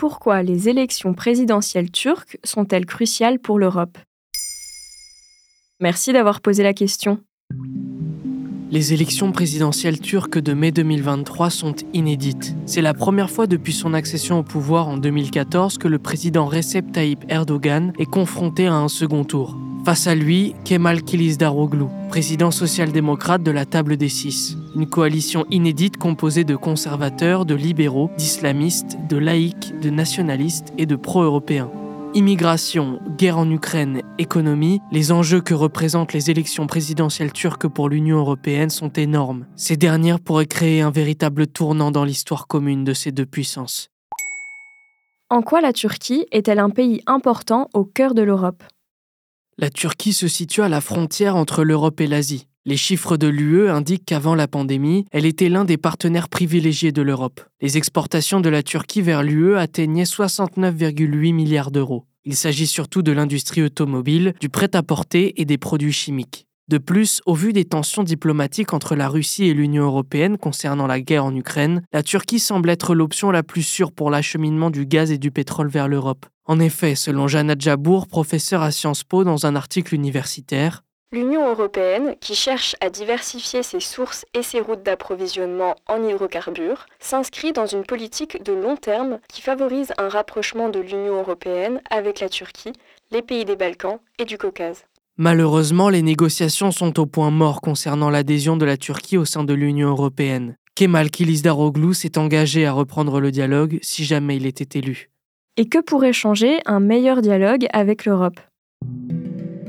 Pourquoi les élections présidentielles turques sont-elles cruciales pour l'Europe Merci d'avoir posé la question. Les élections présidentielles turques de mai 2023 sont inédites. C'est la première fois depuis son accession au pouvoir en 2014 que le président Recep Tayyip Erdogan est confronté à un second tour. Face à lui, Kemal Kılıçdaroğlu, président social-démocrate de la table des six. Une coalition inédite composée de conservateurs, de libéraux, d'islamistes, de laïcs, de nationalistes et de pro-européens. Immigration, guerre en Ukraine, économie, les enjeux que représentent les élections présidentielles turques pour l'Union européenne sont énormes. Ces dernières pourraient créer un véritable tournant dans l'histoire commune de ces deux puissances. En quoi la Turquie est-elle un pays important au cœur de l'Europe? La Turquie se situe à la frontière entre l'Europe et l'Asie. Les chiffres de l'UE indiquent qu'avant la pandémie, elle était l'un des partenaires privilégiés de l'Europe. Les exportations de la Turquie vers l'UE atteignaient 69,8 milliards d'euros. Il s'agit surtout de l'industrie automobile, du prêt-à-porter et des produits chimiques. De plus, au vu des tensions diplomatiques entre la Russie et l'Union européenne concernant la guerre en Ukraine, la Turquie semble être l'option la plus sûre pour l'acheminement du gaz et du pétrole vers l'Europe. En effet, selon Jana Djabour, professeur à Sciences Po dans un article universitaire, L'Union européenne, qui cherche à diversifier ses sources et ses routes d'approvisionnement en hydrocarbures, s'inscrit dans une politique de long terme qui favorise un rapprochement de l'Union européenne avec la Turquie, les pays des Balkans et du Caucase. Malheureusement, les négociations sont au point mort concernant l'adhésion de la Turquie au sein de l'Union européenne. Kemal Kılıçdaroğlu s'est engagé à reprendre le dialogue si jamais il était élu. Et que pourrait changer un meilleur dialogue avec l'Europe?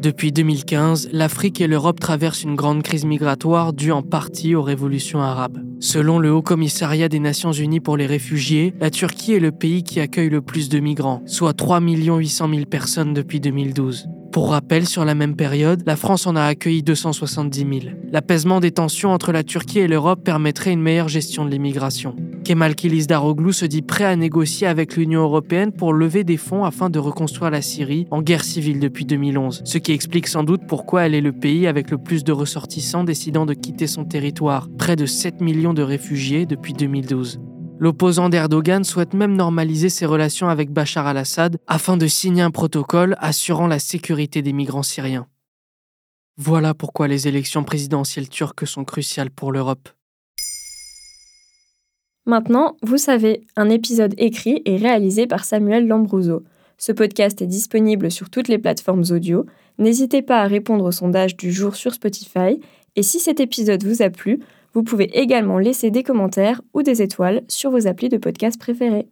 Depuis 2015, l'Afrique et l'Europe traversent une grande crise migratoire due en partie aux révolutions arabes. Selon le Haut Commissariat des Nations Unies pour les réfugiés, la Turquie est le pays qui accueille le plus de migrants, soit 3 800 000 personnes depuis 2012. Pour rappel, sur la même période, la France en a accueilli 270 000. L'apaisement des tensions entre la Turquie et l'Europe permettrait une meilleure gestion de l'immigration. Kemal Kılıçdaroğlu se dit prêt à négocier avec l'Union européenne pour lever des fonds afin de reconstruire la Syrie en guerre civile depuis 2011, ce qui explique sans doute pourquoi elle est le pays avec le plus de ressortissants décidant de quitter son territoire, près de 7 millions de réfugiés depuis 2012. L'opposant d'Erdogan souhaite même normaliser ses relations avec Bachar al-Assad afin de signer un protocole assurant la sécurité des migrants syriens. Voilà pourquoi les élections présidentielles turques sont cruciales pour l'Europe. Maintenant, vous savez, un épisode écrit et réalisé par Samuel Lambrouzo. Ce podcast est disponible sur toutes les plateformes audio. N'hésitez pas à répondre au sondage du jour sur Spotify. Et si cet épisode vous a plu, vous pouvez également laisser des commentaires ou des étoiles sur vos applis de podcast préférés.